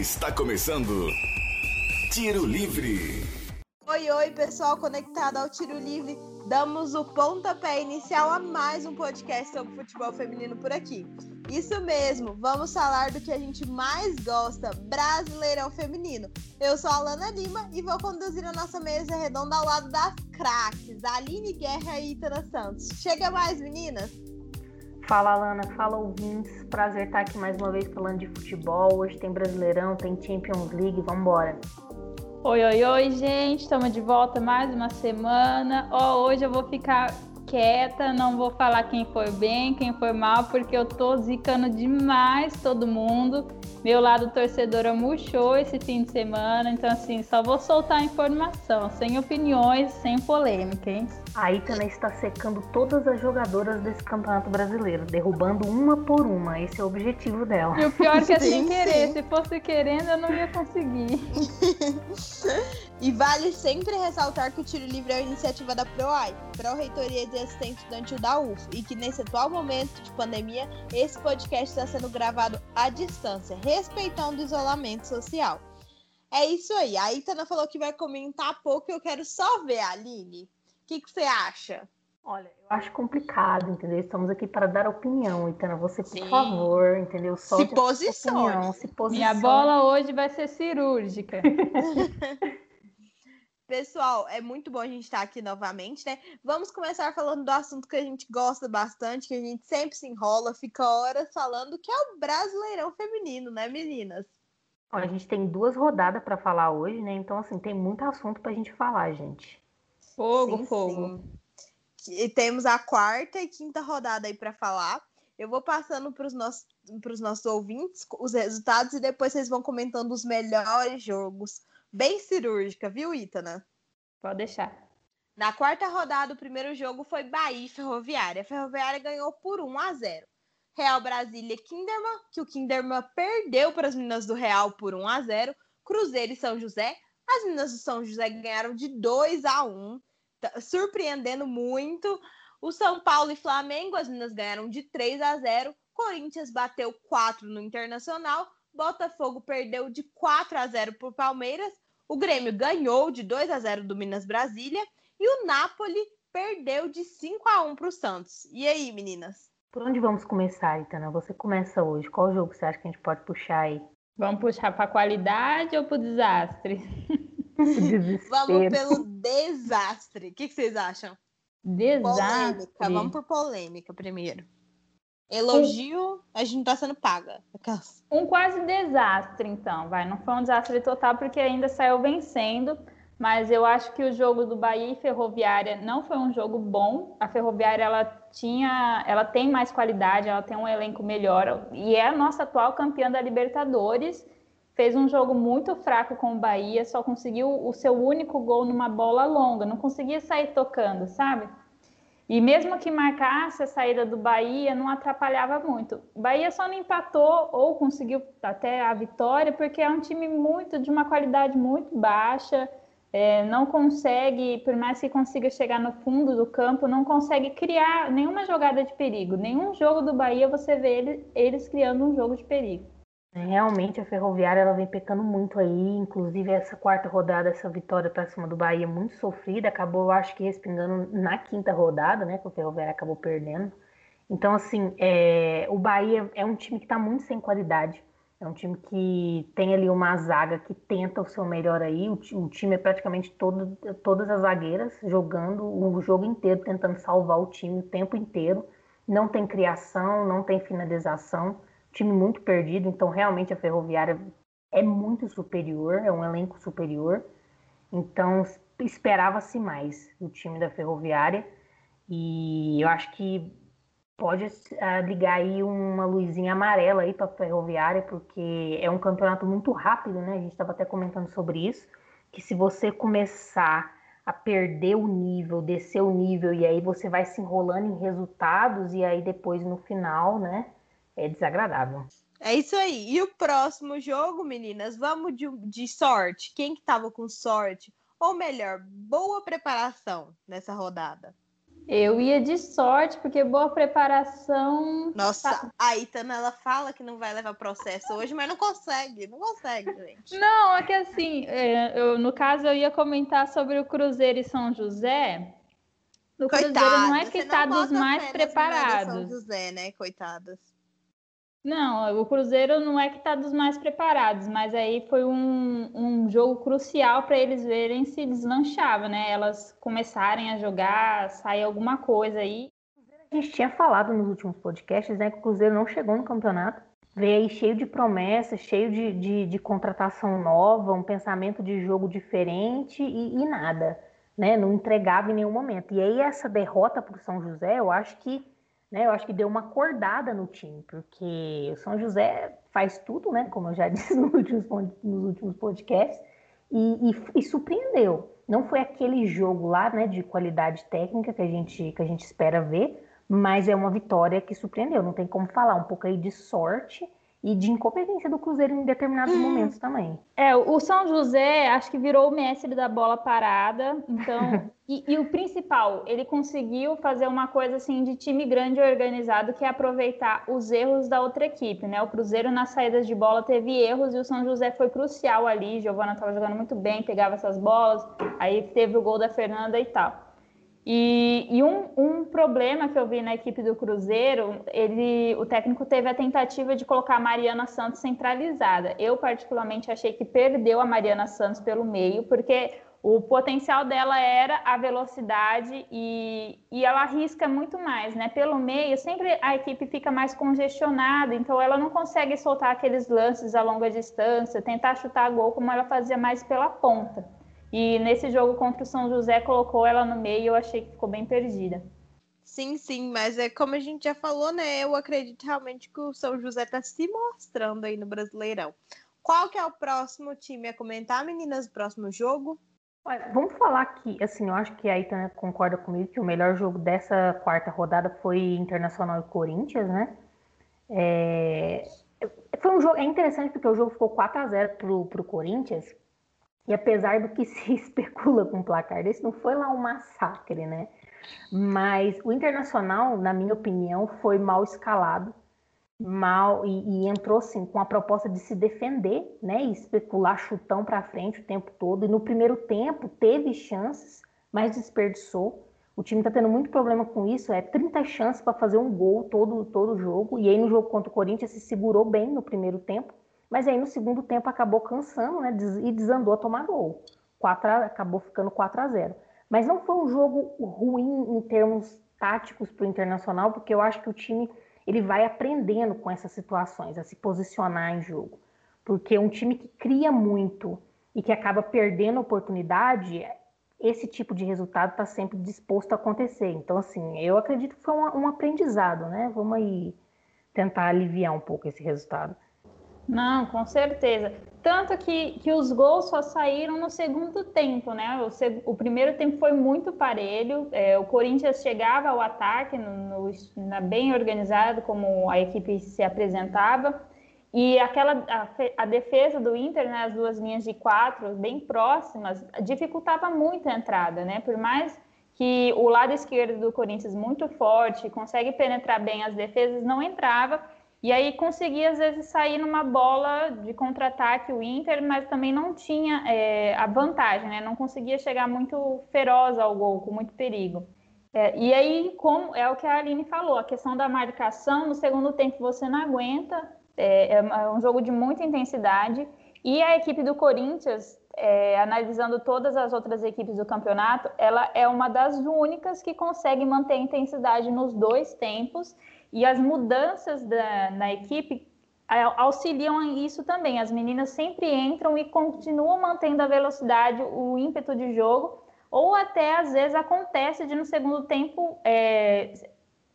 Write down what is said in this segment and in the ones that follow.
Está começando Tiro Livre. Oi, oi, pessoal conectado ao Tiro Livre. Damos o pontapé inicial a mais um podcast sobre futebol feminino por aqui. Isso mesmo, vamos falar do que a gente mais gosta, Brasileirão Feminino. Eu sou a Alana Lima e vou conduzir a nossa mesa redonda ao lado das craques, Aline Guerra e Itana Santos. Chega mais, meninas! Fala, Alana, fala ouvintes. Prazer estar aqui mais uma vez falando de futebol. Hoje tem Brasileirão, tem Champions League, vamos embora. Oi, oi, oi, gente. Estamos de volta mais uma semana. Oh, hoje eu vou ficar quieta, não vou falar quem foi bem, quem foi mal, porque eu tô zicando demais todo mundo. Meu lado torcedora murchou esse fim de semana, então assim, só vou soltar informação, sem opiniões, sem polêmica, hein? A Itana está secando todas as jogadoras desse campeonato brasileiro, derrubando uma por uma. Esse é o objetivo dela. E o pior é que é sem querer. Sim. Se fosse querendo, eu não ia conseguir. e vale sempre ressaltar que o tiro livre é uma iniciativa da PROAI, Pró-Reitoria de Assistência Estudantil da UF, e que nesse atual momento de pandemia, esse podcast está sendo gravado à distância, respeitando o isolamento social. É isso aí. A Itana falou que vai comentar pouco e eu quero só ver a Aline que, que você acha? Olha, eu acho complicado, entendeu? Estamos aqui para dar opinião, então você, por Sim. favor, entendeu? Solte se posicione. se posicione. Minha bola hoje vai ser cirúrgica. Pessoal, é muito bom a gente estar aqui novamente, né? Vamos começar falando do assunto que a gente gosta bastante, que a gente sempre se enrola, fica horas falando, que é o Brasileirão Feminino, né, meninas? a gente tem duas rodadas para falar hoje, né? Então, assim, tem muito assunto para a gente falar, gente. Fogo, sim, fogo. Sim. E temos a quarta e quinta rodada aí para falar. Eu vou passando para os nossos, nossos ouvintes os resultados e depois vocês vão comentando os melhores jogos. Bem cirúrgica, viu, Itana? Pode deixar. Na quarta rodada, o primeiro jogo foi Bahia e Ferroviária. A Ferroviária ganhou por 1 a 0. Real Brasília e Kinderman, que o Kinderman perdeu para as meninas do Real por 1 a 0. Cruzeiro e São José. As meninas do São José ganharam de 2 a 1. Tá surpreendendo muito. O São Paulo e Flamengo, as meninas ganharam de 3 a 0. Corinthians bateu 4 no Internacional. Botafogo perdeu de 4 a 0 por Palmeiras. O Grêmio ganhou de 2 a 0 do Minas Brasília. E o Napoli perdeu de 5 a 1 para o Santos. E aí, meninas? Por onde vamos começar, Itana? Você começa hoje. Qual jogo você acha que a gente pode puxar aí? Vamos puxar para qualidade ou para o desastre? Vamos pelo desastre. O que, que vocês acham? Desastre. Polêmica. Vamos por polêmica primeiro. Elogio, a gente tá sendo paga. Um quase desastre, então, vai. Não foi um desastre total, porque ainda saiu vencendo. Mas eu acho que o jogo do Bahia e Ferroviária não foi um jogo bom. A Ferroviária ela tinha, ela tem mais qualidade, ela tem um elenco melhor e é a nossa atual campeã da Libertadores fez um jogo muito fraco com o Bahia, só conseguiu o seu único gol numa bola longa, não conseguia sair tocando, sabe? E mesmo que marcasse a saída do Bahia, não atrapalhava muito. O Bahia só não empatou ou conseguiu até a vitória, porque é um time muito de uma qualidade muito baixa, é, não consegue, por mais que consiga chegar no fundo do campo, não consegue criar nenhuma jogada de perigo. Nenhum jogo do Bahia você vê ele, eles criando um jogo de perigo. Realmente a Ferroviária ela vem pecando muito aí, inclusive essa quarta rodada, essa vitória para cima do Bahia muito sofrida, acabou eu acho que respingando na quinta rodada, né, que o Ferroviária acabou perdendo. Então assim, é, o Bahia é um time que está muito sem qualidade, é um time que tem ali uma zaga que tenta o seu melhor aí, o, o time é praticamente todo, todas as zagueiras jogando o jogo inteiro, tentando salvar o time o tempo inteiro, não tem criação, não tem finalização, time muito perdido, então realmente a Ferroviária é muito superior, é um elenco superior. Então esperava-se mais do time da Ferroviária e eu acho que pode uh, ligar aí uma luzinha amarela aí para a Ferroviária, porque é um campeonato muito rápido, né? A gente estava até comentando sobre isso, que se você começar a perder o nível, descer o nível e aí você vai se enrolando em resultados e aí depois no final, né? É desagradável. É isso aí. E o próximo jogo, meninas, vamos de, de sorte. Quem que tava com sorte? Ou melhor, boa preparação nessa rodada? Eu ia de sorte, porque boa preparação. Nossa, tá... a Itana ela fala que não vai levar processo hoje, mas não consegue, não consegue, gente. Não, é que assim, é, eu, no caso eu ia comentar sobre o Cruzeiro e São José. O Coitado, Cruzeiro não é que está dos mais preparados. São José, né? Coitadas. Não, o Cruzeiro não é que está dos mais preparados, mas aí foi um, um jogo crucial para eles verem se deslanchava, né? Elas começarem a jogar, sair alguma coisa aí. A gente tinha falado nos últimos podcasts, né, que o Cruzeiro não chegou no campeonato. Veio aí cheio de promessas, cheio de, de, de contratação nova, um pensamento de jogo diferente e, e nada, né? Não entregava em nenhum momento. E aí essa derrota para o São José, eu acho que né? Eu acho que deu uma acordada no time, porque o São José faz tudo, né? Como eu já disse nos últimos, nos últimos podcasts, e, e, e, surpreendeu. Não foi aquele jogo lá, né, de qualidade técnica que a gente que a gente espera ver, mas é uma vitória que surpreendeu. Não tem como falar um pouco aí de sorte e de incompetência do Cruzeiro em determinados hum. momentos também. É, o São José acho que virou o mestre da bola parada, então e, e, o principal, ele conseguiu fazer uma coisa assim de time grande e organizado, que é aproveitar os erros da outra equipe, né? O Cruzeiro nas saídas de bola teve erros e o São José foi crucial ali. Giovana estava jogando muito bem, pegava essas bolas, aí teve o gol da Fernanda e tal. E, e um, um, problema que eu vi na equipe do Cruzeiro, ele, o técnico teve a tentativa de colocar a Mariana Santos centralizada. Eu, particularmente, achei que perdeu a Mariana Santos pelo meio, porque o potencial dela era a velocidade e, e ela arrisca muito mais, né? Pelo meio, sempre a equipe fica mais congestionada, então ela não consegue soltar aqueles lances a longa distância, tentar chutar gol como ela fazia mais pela ponta. E nesse jogo contra o São José, colocou ela no meio e eu achei que ficou bem perdida. Sim, sim, mas é como a gente já falou, né? Eu acredito realmente que o São José está se mostrando aí no Brasileirão. Qual que é o próximo time a comentar, meninas, do próximo jogo? Olha, vamos falar aqui, assim, eu acho que a Itana concorda comigo que o melhor jogo dessa quarta rodada foi Internacional e Corinthians, né? É... Foi um jogo, é interessante porque o jogo ficou 4 a 0 pro, pro Corinthians, e apesar do que se especula com o placar desse, não foi lá um massacre, né? Mas o Internacional, na minha opinião, foi mal escalado, mal e, e entrou assim com a proposta de se defender, né? E especular chutão para frente o tempo todo. E no primeiro tempo teve chances, mas desperdiçou. O time está tendo muito problema com isso, é 30 chances para fazer um gol todo todo jogo. E aí no jogo contra o Corinthians se segurou bem no primeiro tempo mas aí no segundo tempo acabou cansando né, e desandou a tomar gol. 4 a, acabou ficando 4 a 0. Mas não foi um jogo ruim em termos táticos para o Internacional, porque eu acho que o time ele vai aprendendo com essas situações, a se posicionar em jogo. Porque um time que cria muito e que acaba perdendo oportunidade, esse tipo de resultado está sempre disposto a acontecer. Então, assim, eu acredito que foi um, um aprendizado, né? Vamos aí tentar aliviar um pouco esse resultado. Não, com certeza. Tanto que, que os gols só saíram no segundo tempo, né? O, seg o primeiro tempo foi muito parelho. É, o Corinthians chegava ao ataque, no, no, na, bem organizado, como a equipe se apresentava. E aquela a, a, defesa do Inter, né, as duas linhas de quatro bem próximas, dificultava muito a entrada, né? Por mais que o lado esquerdo do Corinthians muito forte, consegue penetrar bem as defesas, não entrava. E aí conseguia, às vezes, sair numa bola de contra-ataque o Inter, mas também não tinha é, a vantagem, né? Não conseguia chegar muito feroz ao gol, com muito perigo. É, e aí, como é o que a Aline falou, a questão da marcação, no segundo tempo você não aguenta, é, é um jogo de muita intensidade. E a equipe do Corinthians, é, analisando todas as outras equipes do campeonato, ela é uma das únicas que consegue manter a intensidade nos dois tempos e as mudanças da, na equipe auxiliam isso também. As meninas sempre entram e continuam mantendo a velocidade, o ímpeto de jogo, ou até às vezes acontece de no segundo tempo é,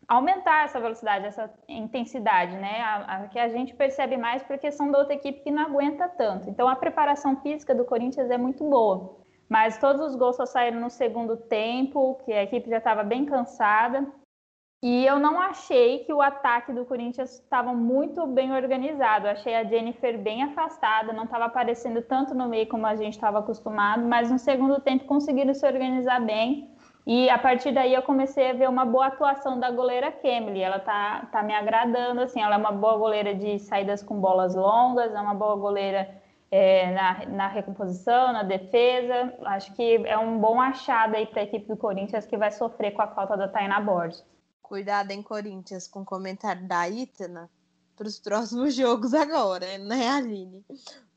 aumentar essa velocidade, essa intensidade, né? A, a, que a gente percebe mais porque são da outra equipe que não aguenta tanto. Então a preparação física do Corinthians é muito boa. Mas todos os gols só saíram no segundo tempo, que a equipe já estava bem cansada. E eu não achei que o ataque do Corinthians estava muito bem organizado. Eu achei a Jennifer bem afastada, não estava aparecendo tanto no meio como a gente estava acostumado, mas no segundo tempo conseguiram se organizar bem E a partir daí eu comecei a ver uma boa atuação da goleira Kemily. Ela tá, tá me agradando, assim, ela é uma boa goleira de saídas com bolas longas, é uma boa goleira é, na, na recomposição, na defesa. Acho que é um bom achado aí para a equipe do Corinthians que vai sofrer com a falta da Tainá Borges. Cuidado em Corinthians com o comentário da Itana para os próximos jogos agora, né, Aline?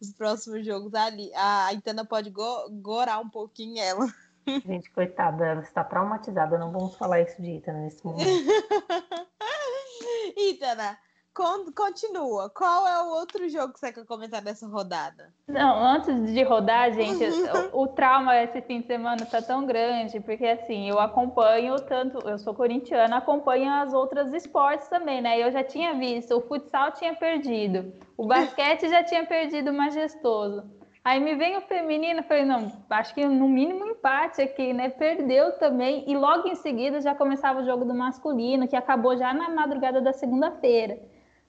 Os próximos jogos ali. A Itana pode go gorar um pouquinho ela. Gente, coitada, ela está traumatizada. Não vamos falar isso de Itana nesse momento. Itana, continua. Qual é o outro jogo que você quer comentar dessa rodada? Não, antes de rodar, gente, o, o, trauma esse fim de semana tá tão grande, porque assim, eu acompanho tanto, eu sou corintiana, acompanho as outras esportes também, né? Eu já tinha visto, o futsal tinha perdido, o basquete já tinha perdido majestoso. Aí me vem o feminino, falei, não, acho que no mínimo empate aqui, né? Perdeu também, e logo em seguida já começava o jogo do masculino, que acabou já na madrugada da segunda-feira.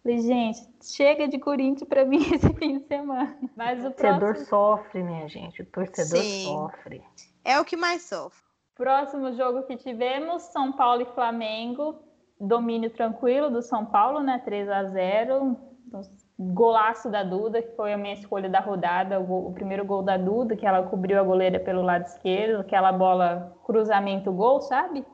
Falei, gente, chega de Corinthians para mim esse fim de semana. Mas o, torcedor próximo... sofre, minha gente. O torcedor Sim. sofre. É o que mais sofre. Próximo jogo que tivemos, São Paulo e Flamengo. Domínio tranquilo do São Paulo, né? 3 a 0 Golaço da Duda, que foi a minha escolha da rodada. O, o primeiro gol da Duda, que ela cobriu a goleira pelo lado esquerdo. Aquela bola cruzamento gol, sabe?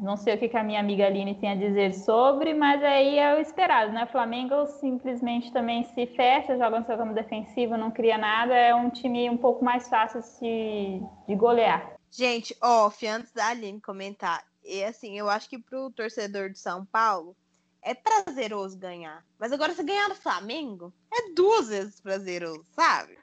Não sei o que, a minha amiga Aline tem a dizer sobre, mas aí é o esperado, né? O Flamengo simplesmente também se fecha, joga no seu campo defensivo, não cria nada, é um time um pouco mais fácil de, de golear. Gente, off, antes da Aline comentar, e assim, eu acho que pro torcedor de São Paulo é prazeroso ganhar. Mas agora, se ganhar no Flamengo, é duas vezes prazeroso, sabe?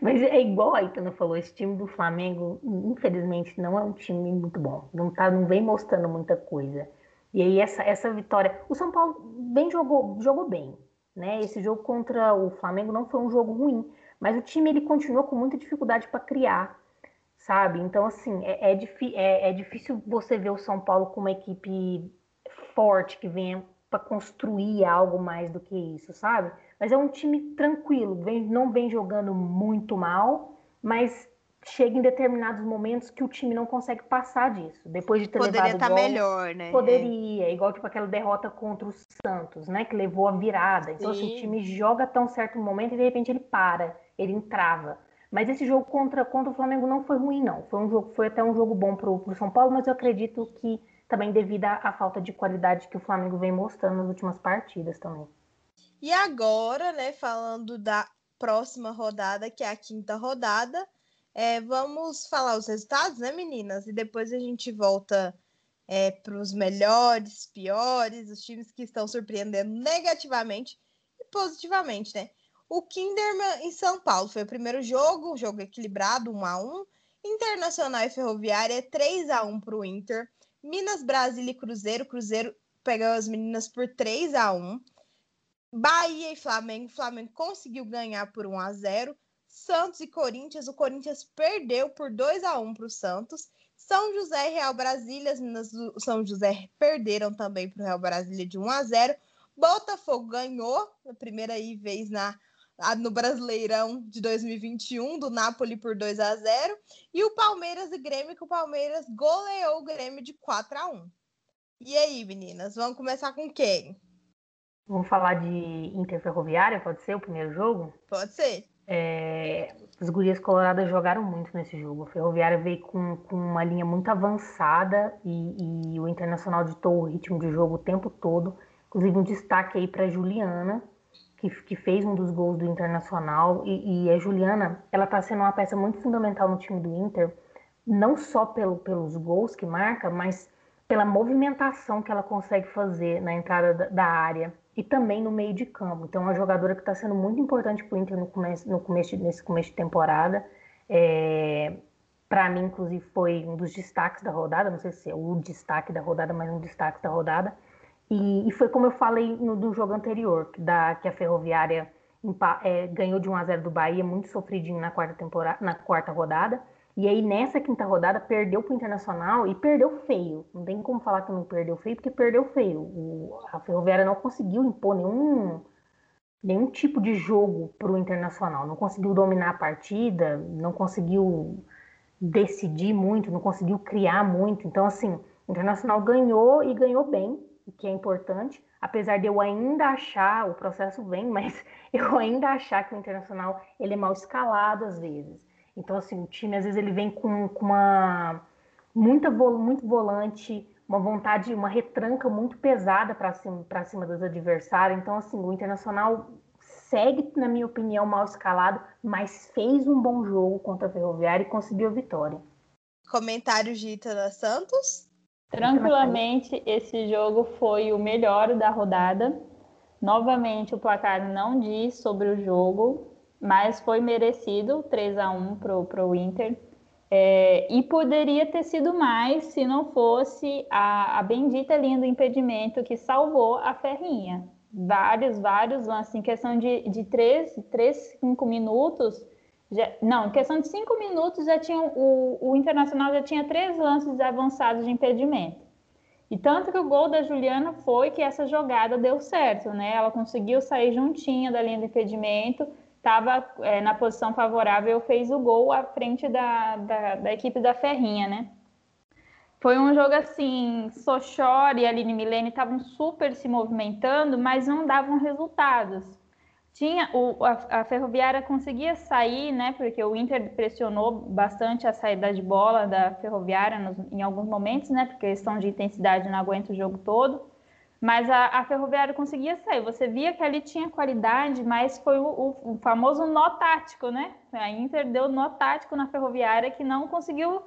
Mas é igual a Itana falou, esse time do Flamengo, infelizmente, não é um time muito bom. Não, tá, não vem mostrando muita coisa. E aí essa, essa vitória. O São Paulo bem jogou, jogou bem. Né? Esse jogo contra o Flamengo não foi um jogo ruim. Mas o time ele continuou com muita dificuldade para criar. Sabe? Então, assim, é, é, é, é difícil você ver o São Paulo com uma equipe forte que venha para construir algo mais do que isso, sabe? Mas é um time tranquilo, vem, não vem jogando muito mal, mas chega em determinados momentos que o time não consegue passar disso. Depois de ter Poderia levado estar gol, melhor, né? Poderia, igual tipo aquela derrota contra o Santos, né, que levou a virada. Então assim, o time joga tão certo momento e de repente ele para, ele entrava. Mas esse jogo contra, contra o Flamengo não foi ruim, não. Foi um jogo, foi até um jogo bom para o São Paulo, mas eu acredito que também devido à, falta de qualidade que o Flamengo vem mostrando nas últimas partidas também. E agora, né, falando da próxima rodada, que é a quinta rodada, é, vamos falar os resultados, né, meninas? E depois a gente volta é, para os melhores, piores, os times que estão surpreendendo negativamente e positivamente, né? O Kinderman em São Paulo foi o primeiro jogo, jogo equilibrado, 1 a 1 Internacional e Ferroviária, 3 a 1 para o Inter. Minas, Brasília e Cruzeiro. Cruzeiro pegou as meninas por 3 a 1 Bahia e Flamengo. Flamengo conseguiu ganhar por 1 a 0 Santos e Corinthians. O Corinthians perdeu por 2 a 1 para o Santos. São José e Real Brasília. As meninas do São José perderam também para o Real Brasília de 1 a 0 Botafogo ganhou a primeira vez na no Brasileirão de 2021, do Napoli por 2 a 0 e o Palmeiras e Grêmio, que o Palmeiras goleou o Grêmio de 4 a 1 E aí, meninas, vamos começar com quem? Vamos falar de Inter Ferroviária, pode ser o primeiro jogo? Pode ser. É, as gurias coloradas jogaram muito nesse jogo. A Ferroviária veio com, com uma linha muito avançada e, e o Internacional ditou o ritmo de jogo o tempo todo. Inclusive um destaque aí para Juliana, que, que fez um dos gols do Internacional. E, e a Juliana, ela está sendo uma peça muito fundamental no time do Inter, não só pelo, pelos gols que marca, mas pela movimentação que ela consegue fazer na entrada da, da área e também no meio de campo. Então, é uma jogadora que está sendo muito importante para o Inter no começo, no começo, nesse começo de temporada. É, para mim, inclusive, foi um dos destaques da rodada. Não sei se é o destaque da rodada, mas um destaque da rodada. E, e foi como eu falei no, no jogo anterior, da, que a Ferroviária é, ganhou de 1 a 0 do Bahia, muito sofridinho na quarta, temporada, na quarta rodada. E aí, nessa quinta rodada, perdeu para o Internacional e perdeu feio. Não tem como falar que não perdeu feio, porque perdeu feio. O, a Ferroviária não conseguiu impor nenhum, nenhum tipo de jogo para o Internacional. Não conseguiu dominar a partida, não conseguiu decidir muito, não conseguiu criar muito. Então, assim, o Internacional ganhou e ganhou bem, o que é importante. Apesar de eu ainda achar, o processo vem, mas eu ainda achar que o Internacional ele é mal escalado às vezes. Então, assim, o time às vezes ele vem com, com uma muita muito volante, uma vontade, uma retranca muito pesada para cima, cima dos adversários. Então, assim, o Internacional segue, na minha opinião, mal escalado, mas fez um bom jogo contra a Ferroviária e conseguiu a vitória. Comentários de Itana Santos? Tranquilamente, esse jogo foi o melhor da rodada. Novamente, o placar não diz sobre o jogo, mas foi merecido 3 a 1 para o Inter. É, e poderia ter sido mais se não fosse a, a bendita linha do impedimento que salvou a Ferrinha. Vários, vários lances, em questão de, de 3, 3 5 minutos. Já, não, em questão de 5 minutos já tinha o, o Internacional já tinha três lances avançados de impedimento. E tanto que o gol da Juliana foi que essa jogada deu certo, né? Ela conseguiu sair juntinha da linha do impedimento estava é, na posição favorável, fez o gol à frente da, da, da, equipe da Ferrinha, né? Foi um jogo assim, Sochor e Aline Milene estavam super se movimentando, mas não davam resultados. Tinha o, a, a, Ferroviária conseguia sair, né? Porque o Inter pressionou bastante a saída de bola da Ferroviária nos, em alguns momentos, né? Porque questão de intensidade não aguenta o jogo todo. Mas a, a Ferroviária conseguia sair. Você via que ali tinha qualidade, mas foi o, o, o, famoso nó tático, né? A Inter deu nó tático na Ferroviária que não conseguiu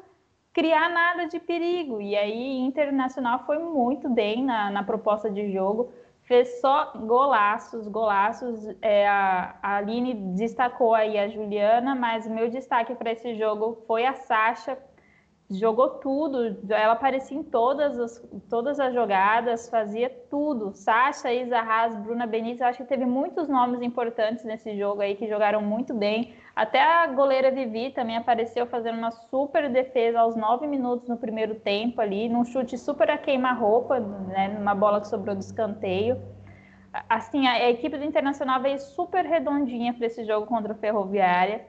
criar nada de perigo. E aí, Internacional foi muito bem na, na proposta de jogo, fez só golaços, golaços. É, a, a Aline destacou aí a Juliana, mas o meu destaque para esse jogo foi a Sasha jogou tudo, ela aparecia em todas as, todas as jogadas, fazia tudo. Sasha, Isa Haas, Bruna Benítez, acho que teve muitos nomes importantes nesse jogo aí que jogaram muito bem. Até a goleira Vivi também apareceu fazendo uma super defesa aos nove minutos no primeiro tempo ali, num chute super a queima-roupa, né, numa bola que sobrou do escanteio. Assim, a, a equipe do Internacional veio super redondinha para esse jogo contra o Ferroviária.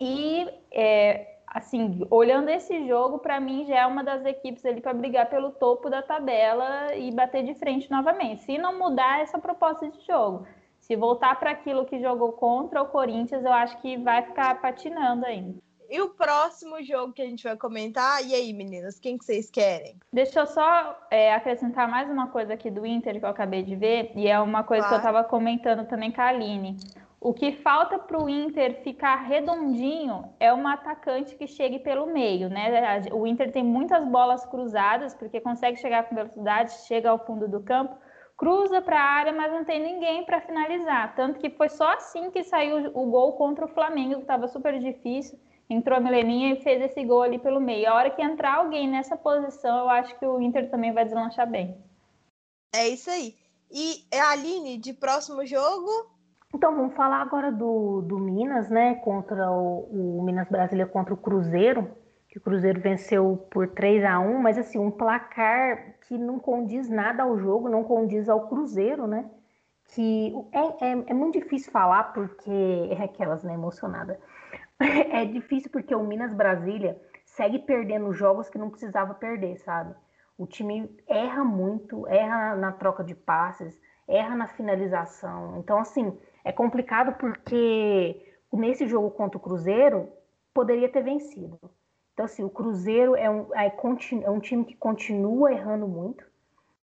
E é, assim, olhando esse jogo, para mim já é uma das equipes ali para brigar pelo topo da tabela e bater de frente novamente. Se não mudar essa proposta de jogo, se voltar para aquilo que jogou contra o Corinthians, eu acho que vai ficar patinando ainda. E o próximo jogo que a gente vai comentar, e aí, meninas, quem que vocês querem? Deixa eu só é, acrescentar mais uma coisa aqui do Inter que eu acabei de ver, e é uma coisa claro. que eu estava comentando também com a Aline. O que falta para o Inter ficar redondinho é um atacante que chegue pelo meio, né? O Inter tem muitas bolas cruzadas, porque consegue chegar com velocidade, chega ao fundo do campo, cruza para a área, mas não tem ninguém para finalizar. Tanto que foi só assim que saiu o gol contra o Flamengo, que estava super difícil. Entrou a Mileninha e fez esse gol ali pelo meio. A hora que entrar alguém nessa posição, eu acho que o Inter também vai deslanchar bem. É isso aí. E a Aline, de próximo jogo, então, vamos falar agora do, do Minas, né? Contra o, o Minas Brasília contra o Cruzeiro, que o Cruzeiro venceu por 3 a 1 mas assim, um placar que não condiz nada ao jogo, não condiz ao Cruzeiro, né? Que é, é, é muito difícil falar porque é aquelas, né, emocionada. É difícil porque o Minas Brasília segue perdendo jogos que não precisava perder, sabe? O time erra muito, erra na troca de passes, erra na finalização. Então, assim, é complicado porque nesse jogo contra o Cruzeiro poderia ter vencido. Então, assim, o Cruzeiro é um, é, é um time que continua errando muito,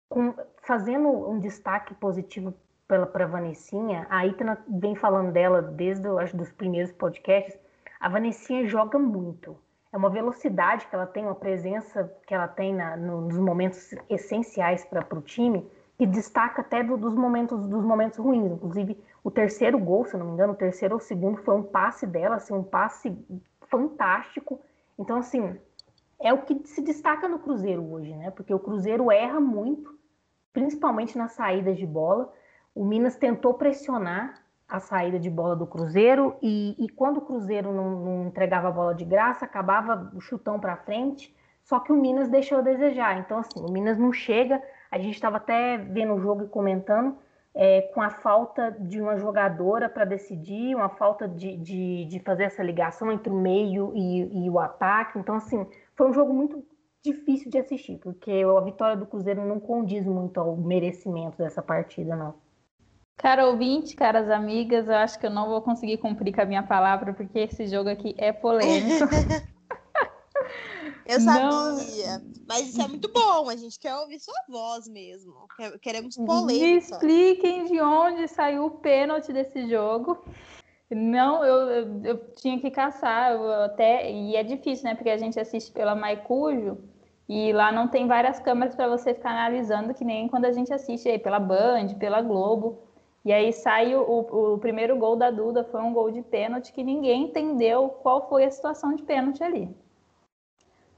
com, fazendo um destaque positivo para a Vanessinha. A Itana vem falando dela desde acho, dos primeiros podcasts. A Vanessinha joga muito. É uma velocidade que ela tem, uma presença que ela tem na, no, nos momentos essenciais para o time, que destaca até do, dos momentos dos momentos ruins. Inclusive, o terceiro gol, se não me engano, o terceiro ou o segundo foi um passe dela, assim, um passe fantástico. Então, assim, é o que se destaca no Cruzeiro hoje, né? Porque o Cruzeiro erra muito, principalmente nas saídas de bola. O Minas tentou pressionar a saída de bola do Cruzeiro e, e quando o Cruzeiro não, não, entregava a bola de graça, acabava o chutão para frente. Só que o Minas deixou a desejar. Então, assim, o Minas não chega. A gente estava até vendo o jogo e comentando é, com a falta de uma jogadora para decidir, uma falta de, de, de, fazer essa ligação entre o meio e, e, o ataque. Então, assim, foi um jogo muito difícil de assistir, porque a vitória do Cruzeiro não condiz muito ao merecimento dessa partida, não. Cara ouvinte, caras amigas, eu acho que eu não vou conseguir cumprir com a minha palavra, porque esse jogo aqui é polêmico. Eu sabia. Não. Mas isso é muito bom. A gente quer ouvir sua voz mesmo. Queremos polêmica. Me expliquem de onde saiu o pênalti desse jogo. Não, eu, eu, eu tinha que caçar. Até, e é difícil, né? Porque a gente assiste pela Maicujo e lá não tem várias câmeras para você ficar analisando, que nem quando a gente assiste aí pela Band, pela Globo. E aí sai o, o, o primeiro gol da Duda, foi um gol de pênalti que ninguém entendeu qual foi a situação de pênalti ali.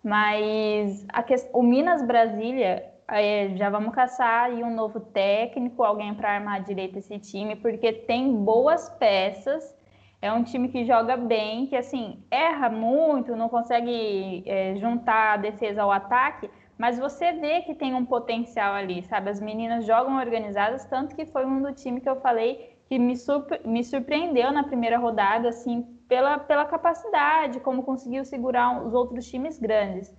Mas o Minas Brasília, é, já vamos caçar aí um novo técnico, alguém para armar direito esse time, porque tem boas peças. É um time que joga bem, que assim erra muito, não consegue é, juntar a defesa ao ataque, mas você vê que tem um potencial ali, sabe? As meninas jogam organizadas, tanto que foi um do time que eu falei que me, surpre me surpreendeu na primeira rodada, assim, pela, pela capacidade, como conseguiu segurar os outros times grandes.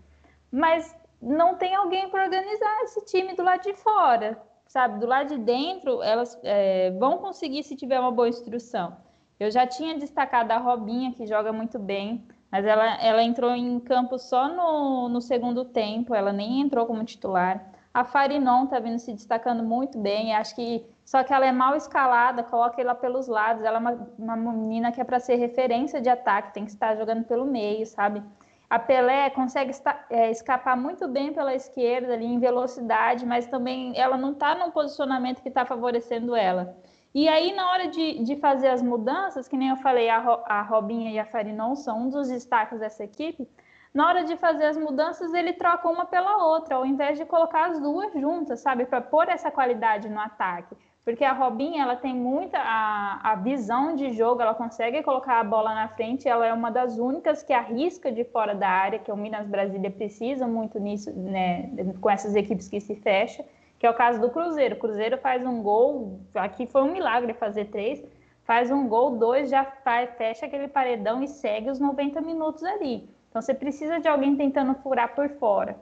Mas não tem alguém para organizar esse time do lado de fora, sabe? Do lado de dentro, elas é, vão conseguir se tiver uma boa instrução. Eu já tinha destacado a Robinha, que joga muito bem, mas ela, ela entrou em campo só no, no segundo tempo, ela nem entrou como titular. A Farinon está vindo se destacando muito bem, acho que só que ela é mal escalada, coloca ela pelos lados. Ela é uma, uma menina que é para ser referência de ataque, tem que estar jogando pelo meio, sabe? A Pelé consegue é, escapar muito bem pela esquerda, ali em velocidade, mas também ela não está num posicionamento que está favorecendo ela. E aí, na hora de, de fazer as mudanças, que nem eu falei, a, a Robinha e a Farinon são um dos destaques dessa equipe, na hora de fazer as mudanças, ele troca uma pela outra, ao invés de colocar as duas juntas, sabe? Para pôr essa qualidade no ataque. Porque a Robinha, ela tem muita a, a visão de jogo, ela consegue colocar a bola na frente, ela é uma das únicas que arrisca de fora da área, que o Minas Brasília precisa muito nisso, né, com essas equipes que se fecham, que é o caso do Cruzeiro. O Cruzeiro faz um gol, aqui foi um milagre fazer três, faz um gol, dois, já fecha aquele paredão e segue os 90 minutos ali. Então você precisa de alguém tentando furar por fora.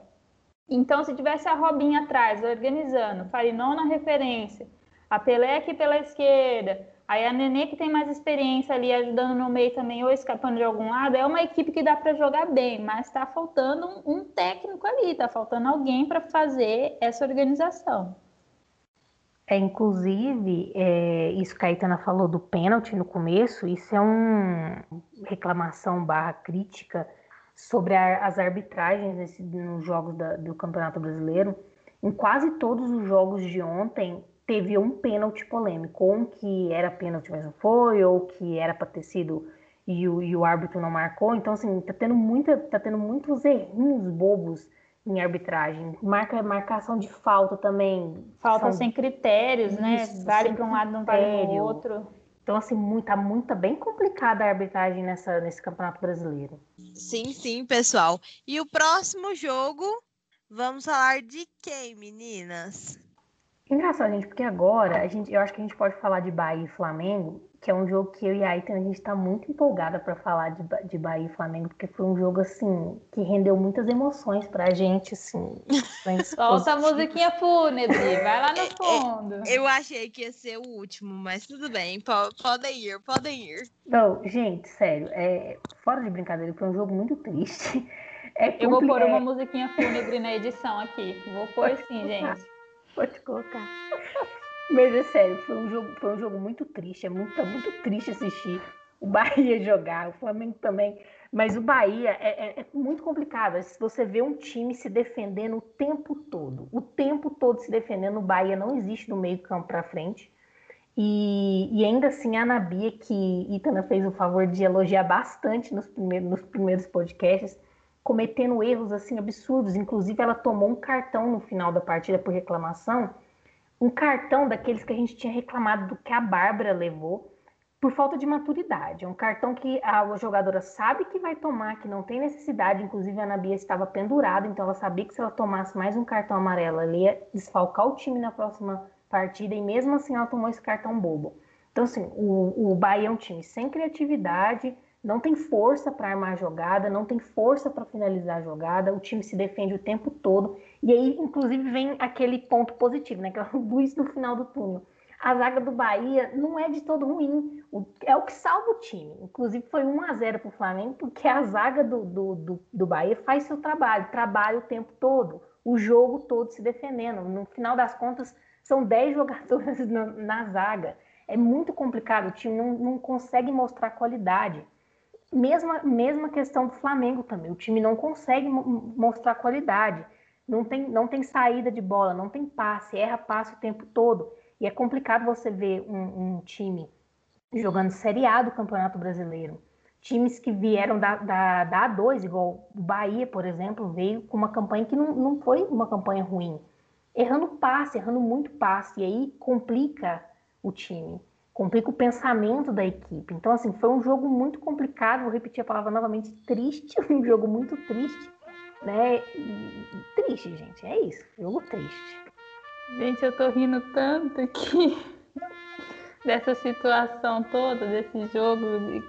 Então, se tivesse a Robinha atrás, organizando, Farinão na referência, a Pelé aqui pela esquerda, aí a Nenê que tem mais experiência ali ajudando no meio também ou escapando de algum lado, é uma equipe que dá para jogar bem, mas está faltando um, um, técnico ali, está faltando alguém para fazer essa organização. É, inclusive, é, isso que a Itana falou do pênalti no começo, isso é uma reclamação barra crítica sobre a, as arbitragens nesse, nos jogos da, do Campeonato Brasileiro. Em quase todos os jogos de ontem, teve um pênalti polêmico, ou um que era pênalti, mas não foi, ou que era para ter sido e o, e o árbitro não marcou. Então, assim, tá tendo, muita, tá tendo muitos errinhos bobos em arbitragem. Marca, marcação de falta também. Falta sem critérios, né? Vale para um lado, não vale para o outro. Então, assim, muito, tá muito tá bem complicada a arbitragem nessa, nesse Campeonato Brasileiro. Sim, sim, pessoal. E o próximo jogo, vamos falar de quem, meninas? Engraçado, gente, porque agora a gente, eu acho que a gente pode falar de Bahia e Flamengo, que é um jogo que eu e a Aitana, a gente está muito empolgada para falar de, de Bahia e Flamengo, porque foi um jogo, assim, que rendeu muitas emoções para a gente, assim. Solta a musiquinha fúnebre, vai lá no fundo. Eu achei que ia ser o último, mas tudo bem, podem ir, podem ir. Não, gente, sério, é, fora de brincadeira, foi um jogo muito triste. É eu vou pôr uma musiquinha fúnebre na edição aqui, vou pôr sim, gente. Pode colocar. Mas é sério, foi um jogo, foi um jogo muito triste. É muito, muito triste assistir o Bahia jogar, o Flamengo também. Mas o Bahia é, é, é, muito complicado. Se você vê um time se defendendo o tempo todo, o tempo todo se defendendo, o Bahia não existe do meio campo para frente. E, e, ainda assim, a Anabia, que Itana fez o favor de elogiar bastante nos primeiros, nos primeiros podcasts, cometendo erros assim absurdos. Inclusive, ela tomou um cartão no final da partida por reclamação, um cartão daqueles que a gente tinha reclamado do que a Bárbara levou por falta de maturidade. É um cartão que a jogadora sabe que vai tomar, que não tem necessidade. Inclusive, a Ana Bia estava pendurada, então ela sabia que se ela tomasse mais um cartão amarelo, ela ia desfalcar o time na próxima partida e mesmo assim ela tomou esse cartão bobo. Então, assim, o, o Bahia é um time sem criatividade, não tem força para armar a jogada, não tem força para finalizar a jogada, o time se defende o tempo todo. E aí, inclusive, vem aquele ponto positivo, né? Que é luz no final do túnel. A zaga do Bahia não é de todo ruim, é o que salva o time. Inclusive, foi 1 a 0 para o Flamengo, porque a zaga do, do, do, do Bahia faz seu trabalho, trabalha o tempo todo, o jogo todo se defendendo. No final das contas, são 10 jogadores na, na zaga. É muito complicado, o time não, não consegue mostrar qualidade. Mesma, mesma questão do Flamengo também. O time não consegue mostrar qualidade. Não tem, não tem saída de bola, não tem passe, erra passe o tempo todo. E é complicado você ver um, um time jogando Série A do Campeonato Brasileiro. Times que vieram da, da, da A2, igual o Bahia, por exemplo, veio com uma campanha que não, não foi uma campanha ruim. Errando passe, errando muito passe. E aí complica o time complica o pensamento da equipe. Então, assim, foi um jogo muito complicado, vou repetir a palavra novamente, triste, um jogo muito triste, né? Triste, gente, é isso, jogo triste. Gente, eu tô rindo tanto aqui dessa situação toda, desse jogo,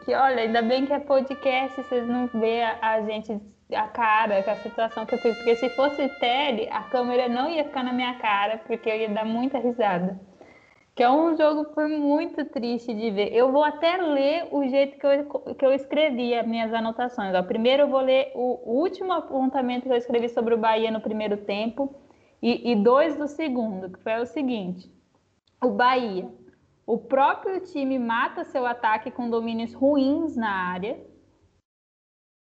que olha, ainda bem que é podcast, vocês não vê a, a gente a cara, a situação que eu fico, porque se fosse tele, a câmera não ia ficar na minha cara, porque eu ia dar muita risada que é um jogo que foi muito triste de ver. Eu vou até ler o jeito que eu, que eu escrevi as minhas anotações. Ó, primeiro eu vou ler o último apontamento que eu escrevi sobre o Bahia no primeiro tempo e, e dois do segundo, que foi o seguinte. O Bahia. O próprio time mata seu ataque com domínios ruins na área.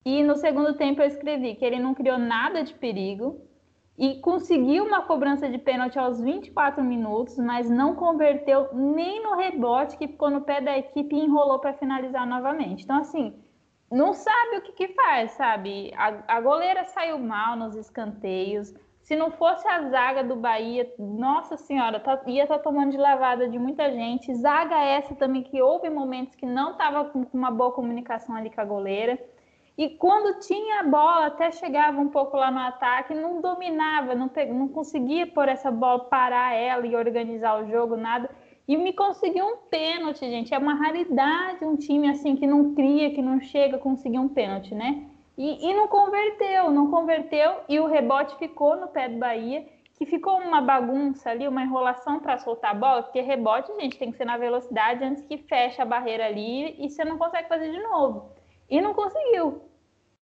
E no segundo tempo eu escrevi que ele não criou nada de perigo, e conseguiu uma cobrança de pênalti aos 24 minutos, mas não converteu nem no rebote que ficou no pé da equipe e enrolou para finalizar novamente. Então, assim, não sabe o que, que faz, sabe? A, a goleira saiu mal nos escanteios. Se não fosse a zaga do Bahia, nossa senhora, tá, ia estar tá tomando de lavada de muita gente. Zaga essa também que houve momentos que não estava com uma boa comunicação ali com a goleira. E quando tinha a bola, até chegava um pouco lá no ataque, não dominava, não, não conseguia por essa bola parar ela e organizar o jogo, nada. E me conseguiu um pênalti, gente. É uma raridade um time assim que não cria, que não chega a conseguir um pênalti, né? E, e não converteu, não converteu, e o rebote ficou no pé do Bahia, que ficou uma bagunça ali, uma enrolação para soltar a bola, porque rebote, gente, tem que ser na velocidade antes que feche a barreira ali e você não consegue fazer de novo. E não conseguiu.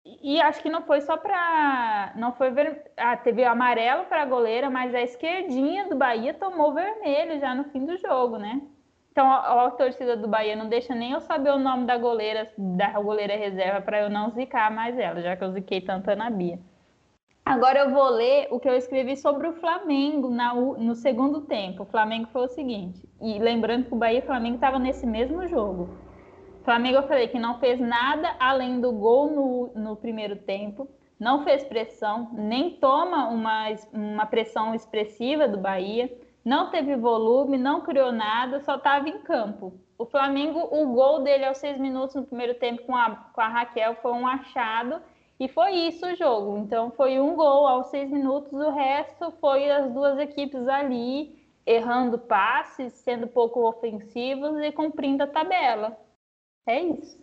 E acho que não foi só para. Não foi. Ver... Ah, teve amarelo para a goleira, mas a esquerdinha do Bahia tomou vermelho já no fim do jogo, né? Então a, a torcida do Bahia não deixa nem eu saber o nome da goleira, da goleira reserva, para eu não zicar mais ela, já que eu ziquei tanto na Bia. Agora eu vou ler o que eu escrevi sobre o Flamengo na, no segundo tempo. O Flamengo foi o seguinte, e lembrando que o Bahia e o Flamengo estavam nesse mesmo jogo. Flamengo, eu falei que não fez nada além do gol no, no primeiro tempo, não fez pressão, nem toma uma, uma pressão expressiva do Bahia, não teve volume, não criou nada, só estava em campo. O Flamengo, o gol dele aos seis minutos no primeiro tempo com a, com a Raquel foi um achado e foi isso o jogo. Então foi um gol aos seis minutos, o resto foi as duas equipes ali errando passes, sendo pouco ofensivos e cumprindo a tabela. É isso.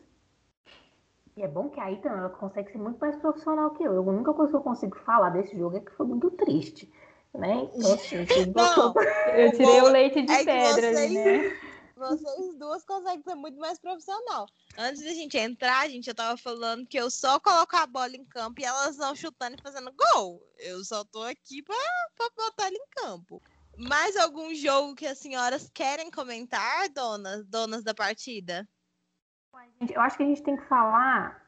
E é bom que a Ita ela consegue ser muito mais profissional que eu. Eu nunca consigo falar desse jogo, é que foi muito triste. Né? Então, assim, Não, eu tirei o leite de é pedra vocês, ali, né? Vocês duas conseguem ser muito mais profissional. Antes da gente entrar, gente, eu tava falando que eu só colocar a bola em campo e elas vão chutando e fazendo gol. Eu só tô aqui pra, pra botar ela em campo. Mais algum jogo que as senhoras querem comentar, donas, donas da partida? Eu acho que a gente tem que falar,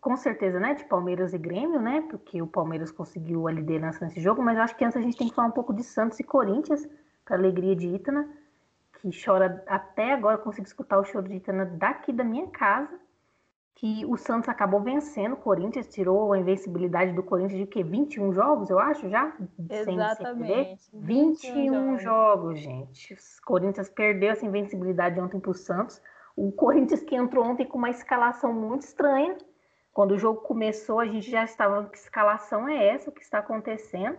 com certeza, né, de Palmeiras e Grêmio, né, porque o Palmeiras conseguiu a liderança nesse jogo, mas eu acho que antes a gente tem que falar um pouco de Santos e Corinthians, para alegria de Itana, que chora até agora, eu consigo escutar o choro de Itana daqui da minha casa, que o Santos acabou vencendo o Corinthians, tirou a invencibilidade do Corinthians de que 21 jogos, eu acho, já? Exatamente. 21, 21 jogos. jogos, gente. O Corinthians perdeu essa invencibilidade ontem para o Santos. O Corinthians que entrou ontem com uma escalação muito estranha. Quando o jogo começou, a gente já estava que escalação é essa, o que está acontecendo?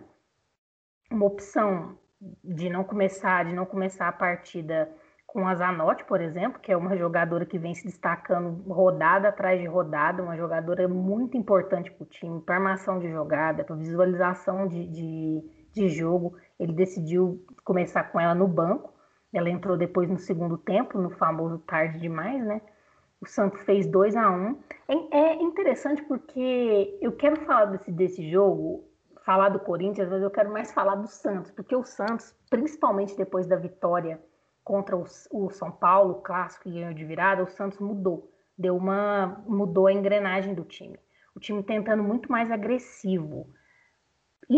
Uma opção de não começar, de não começar a partida com a Zanotti, por exemplo, que é uma jogadora que vem se destacando rodada atrás de rodada, uma jogadora muito importante para o time, para armação de jogada, para visualização de, de, de, jogo. Ele decidiu começar com ela no banco. Ela entrou depois no segundo tempo, no famoso tarde demais, né? O Santos fez 2 a 1 um. é, é interessante porque eu quero falar desse, desse jogo, falar do Corinthians, mas eu quero mais falar do Santos, porque o Santos, principalmente depois da vitória contra o, o São Paulo, clássico e ganhou de virada, o Santos mudou, deu uma mudou a engrenagem do time. O time tentando muito mais agressivo,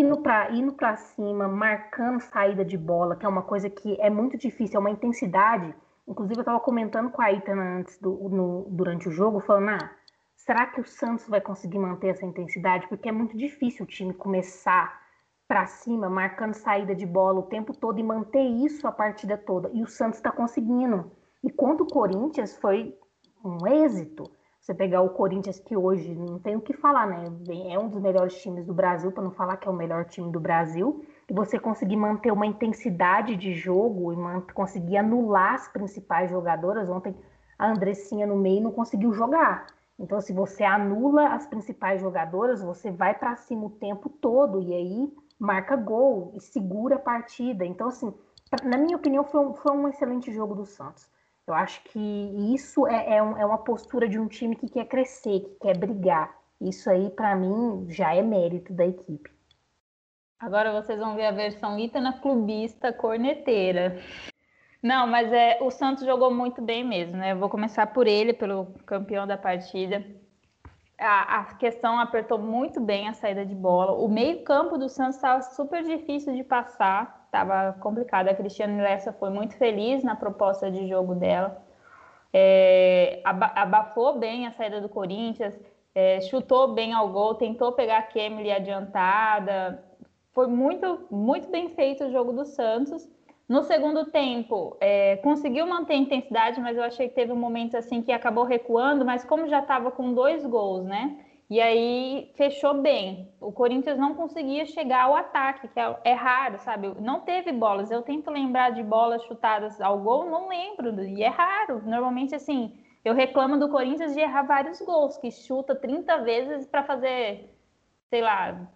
indo para indo cima, marcando saída de bola, que é uma coisa que é muito difícil, é uma intensidade. Inclusive eu estava comentando com a Itana antes do, no, durante o jogo, falando, ah, será que o Santos vai conseguir manter essa intensidade? Porque é muito difícil o time começar para cima, marcando saída de bola o tempo todo e manter isso a partida toda. E o Santos está conseguindo. E quanto o Corinthians foi um êxito. Você pegar o Corinthians, que hoje não tem o que falar, né? É um dos melhores times do Brasil, para não falar que é o melhor time do Brasil, e você conseguir manter uma intensidade de jogo e conseguir anular as principais jogadoras. Ontem a Andressinha no meio não conseguiu jogar. Então, se você anula as principais jogadoras, você vai para cima o tempo todo, e aí marca gol e segura a partida. Então, assim, na minha opinião, foi um, foi um excelente jogo do Santos. Eu acho que isso é, é, um, é uma postura de um time que quer crescer, que quer brigar. Isso aí, para mim, já é mérito da equipe. Agora vocês vão ver a versão Itana clubista corneteira. Não, mas é o Santos jogou muito bem mesmo, né? Eu vou começar por ele, pelo campeão da partida a, a, questão apertou muito bem a saída de bola. O meio-campo do Santos estava super difícil de passar, estava complicado. A Cristiane Lessa foi muito feliz na proposta de jogo dela. É, abafou bem a saída do Corinthians, é, chutou bem ao gol, tentou pegar a Kemily adiantada. Foi muito, muito bem feito o jogo do Santos. No segundo tempo, é, conseguiu manter a intensidade, mas eu achei que teve um momento assim que acabou recuando, mas como já estava com dois gols, né? E aí fechou bem. O Corinthians não conseguia chegar ao ataque, que é, é raro, sabe? Não teve bolas. Eu tento lembrar de bolas chutadas ao gol, não lembro, e é raro. Normalmente, assim, eu reclamo do Corinthians de errar vários gols, que chuta 30 vezes para fazer, sei lá,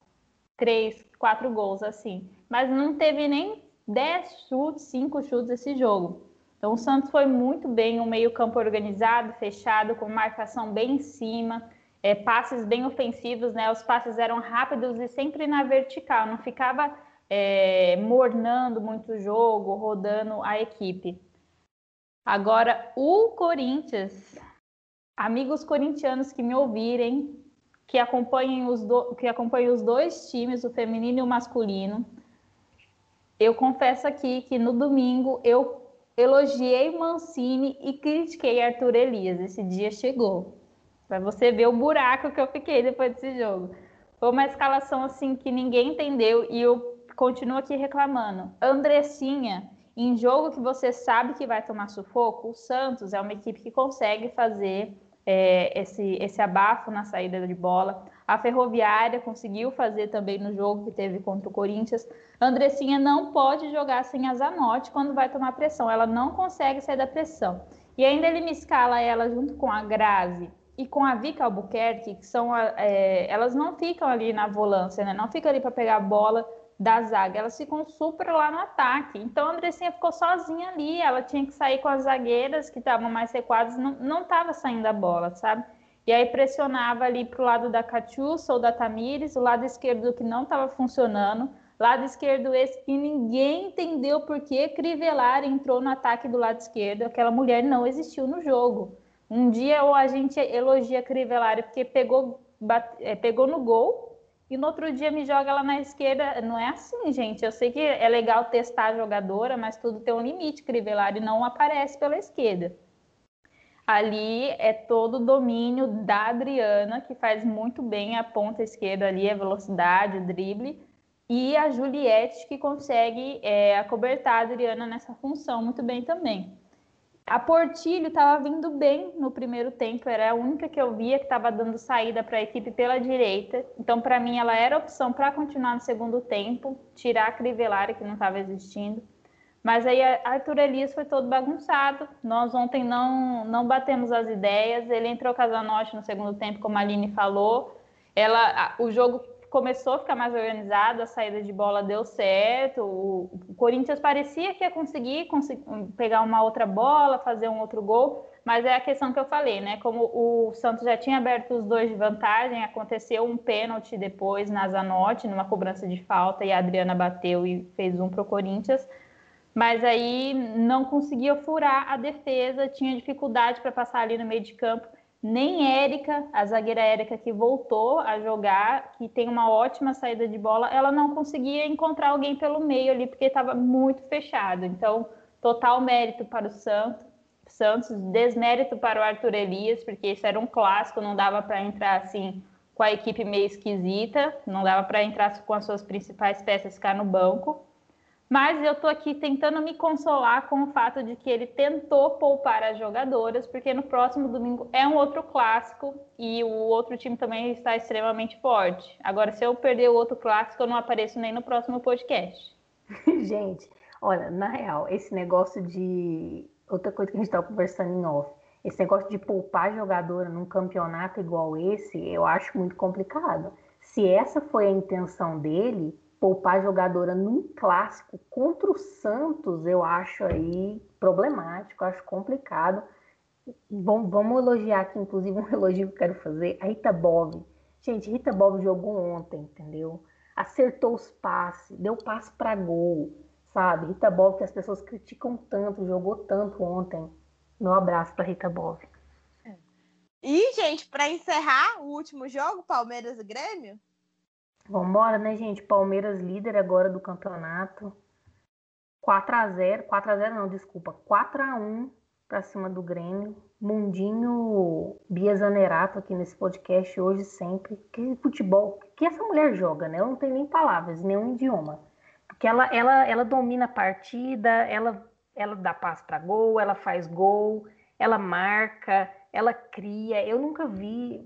três, quatro gols assim. Mas não teve nem 10 chutes, 5 chutes esse jogo. Então o Santos foi muito bem, um meio-campo organizado, fechado, com marcação bem em cima, é, passes bem ofensivos, né? Os passes eram rápidos e sempre na vertical, não ficava é, mornando muito o jogo, rodando a equipe. Agora, o Corinthians, amigos corintianos que me ouvirem, que acompanhem os, do, que acompanhem os dois times, o feminino e o masculino, eu confesso aqui que no domingo eu elogiei Mancini e critiquei Arthur Elias. Esse dia chegou. Para você ver o buraco que eu fiquei depois desse jogo. Foi uma escalação assim que ninguém entendeu e eu continuo aqui reclamando. Andressinha, em jogo que você sabe que vai tomar sufoco, o Santos é uma equipe que consegue fazer é, esse, esse abafo na saída de bola. A Ferroviária conseguiu fazer também no jogo que teve contra o Corinthians. Andressinha não pode jogar sem a Zanotti quando vai tomar pressão. Ela não consegue sair da pressão. E ainda ele me escala ela junto com a Grazi e com a Vika Albuquerque, que são é, elas não ficam ali na volância, né? Não ficam ali para pegar a bola da zaga, elas ficam super lá no ataque. Então a Andressinha ficou sozinha ali, ela tinha que sair com as zagueiras que estavam mais recuadas, não estava saindo a bola, sabe? E aí pressionava ali para o lado da Catiussa ou da Tamires, o lado esquerdo que não estava funcionando, lado esquerdo esse que ninguém entendeu por que Crivelar entrou no ataque do lado esquerdo, aquela mulher não existiu no jogo. Um dia a gente elogia Crivellari porque pegou, bate, é, pegou no gol, e no outro dia me joga lá na esquerda. Não é assim, gente. Eu sei que é legal testar a jogadora, mas tudo tem um limite. Crivellari não aparece pela esquerda. Ali é todo o domínio da Adriana, que faz muito bem a ponta esquerda ali, a velocidade, o drible. E a Juliette, que consegue é, acobertar a Adriana nessa função muito bem também. A Portilho estava vindo bem no primeiro tempo, era a única que eu via que estava dando saída para a equipe pela direita. Então, para mim, ela era opção para continuar no segundo tempo, tirar a Crivellari, que não estava existindo. Mas aí Arthur Elias foi todo bagunçado. Nós ontem não, não batemos as ideias. Ele entrou Casanoche no segundo tempo, como a Aline falou. Ela, o jogo começou a ficar mais organizado, a saída de bola deu certo. O, Corinthians parecia que ia conseguir, conseguir pegar uma outra bola, fazer um outro gol. Mas é a questão que eu falei, né? Como o Santos já tinha aberto os dois de vantagem, aconteceu um pênalti depois na Zanotti, numa cobrança de falta, e a Adriana bateu e fez um para o Corinthians mas aí não conseguia furar a defesa, tinha dificuldade para passar ali no meio de campo. Nem Érica, a zagueira Érica que voltou a jogar, que tem uma ótima saída de bola, ela não conseguia encontrar alguém pelo meio ali, porque estava muito fechado. Então, total mérito para o Santos, Santos, desmérito para o Arthur Elias, porque isso era um clássico, não dava para entrar assim com a equipe meio esquisita, não dava para entrar com as suas principais peças ficar no banco. Mas eu estou aqui tentando me consolar com o fato de que ele tentou poupar as jogadoras, porque no próximo domingo é um outro clássico e o outro time também está extremamente forte. Agora, se eu perder o outro clássico, eu não apareço nem no próximo podcast. gente, olha, na real, esse negócio de. Outra coisa que a gente estava conversando em off. Esse negócio de poupar jogadora num campeonato igual esse, eu acho muito complicado. Se essa foi a intenção dele, poupar jogadora num clássico contra o Santos, eu acho aí problemático, acho complicado. Bom, vamos elogiar aqui, inclusive, um elogio que eu quero fazer, a Rita Bob. Gente, Rita Bob jogou ontem, entendeu? Acertou os passes, deu passe para gol, sabe? Rita Bob, que as pessoas criticam tanto, jogou tanto ontem. Meu abraço para Rita Bob. E, gente, para encerrar o último jogo, Palmeiras e Grêmio, Vambora, né, gente? Palmeiras líder agora do campeonato. 4 a 0 4 a 0 não, desculpa. 4 a 1 para cima do Grêmio. Mundinho Bia Zanerato aqui nesse podcast hoje sempre. Que futebol, que essa mulher joga, né? Eu não tenho nem palavras, nenhum idioma. Porque ela, ela, ela domina a partida, ela, ela dá passe para gol, ela faz gol, ela marca, ela cria. Eu nunca vi.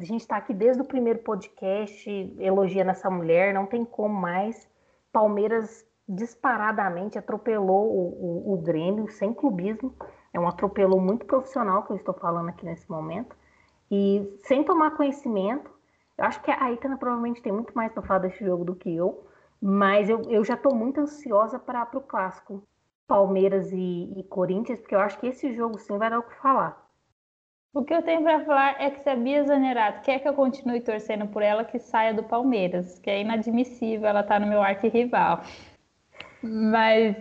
A gente está aqui desde o primeiro podcast elogiando essa mulher, não tem como mais. Palmeiras disparadamente atropelou o, o, o Grêmio, sem clubismo. É um atropelo muito profissional que eu estou falando aqui nesse momento. E sem tomar conhecimento, eu acho que a Itana provavelmente tem muito mais para falar desse jogo do que eu, mas eu, eu já estou muito ansiosa para o clássico Palmeiras e, e Corinthians, porque eu acho que esse jogo sim vai dar o que falar. O que eu tenho para falar é que se a Bia Zanerato quer que eu continue torcendo por ela, que saia do Palmeiras, que é inadmissível ela tá no meu arquirrival. Mas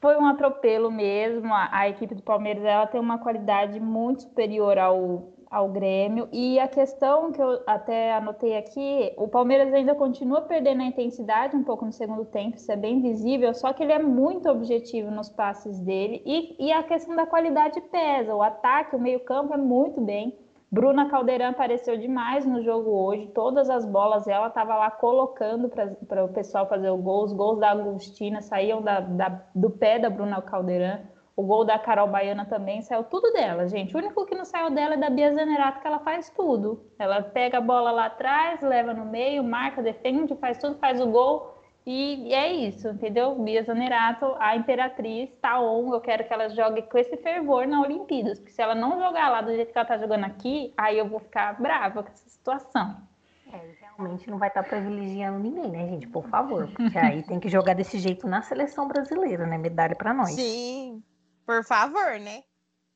foi um atropelo mesmo. A, a, equipe do Palmeiras ela tem uma qualidade muito superior ao, ao Grêmio. E a questão que eu até anotei aqui, o Palmeiras ainda continua perdendo a intensidade um pouco no segundo tempo, isso é bem visível, só que ele é muito objetivo nos passes dele. E, e a questão da qualidade pesa. O ataque, o meio-campo é muito bem. Bruna Caldeirão apareceu demais no jogo hoje. Todas as bolas ela estava lá colocando para o pessoal fazer o gol. Os gols da Agostina saíam da, da, do pé da Bruna Caldeirão. O gol da Carol Baiana também saiu tudo dela, gente. O único que não saiu dela é da Bia Zenerato, que ela faz tudo. Ela pega a bola lá atrás, leva no meio, marca, defende, faz tudo, faz o gol. E, é isso, entendeu? Bia Zanerato, a Imperatriz, tá on. Eu quero que ela jogue com esse fervor na Olimpíadas. Porque se ela não jogar lá do jeito que ela tá jogando aqui, aí eu vou ficar brava com essa situação. É, realmente não vai estar tá privilegiando ninguém, né, gente? Por favor. Porque aí tem que jogar desse jeito na seleção brasileira, né? Medalha para nós. Sim. Por favor, né?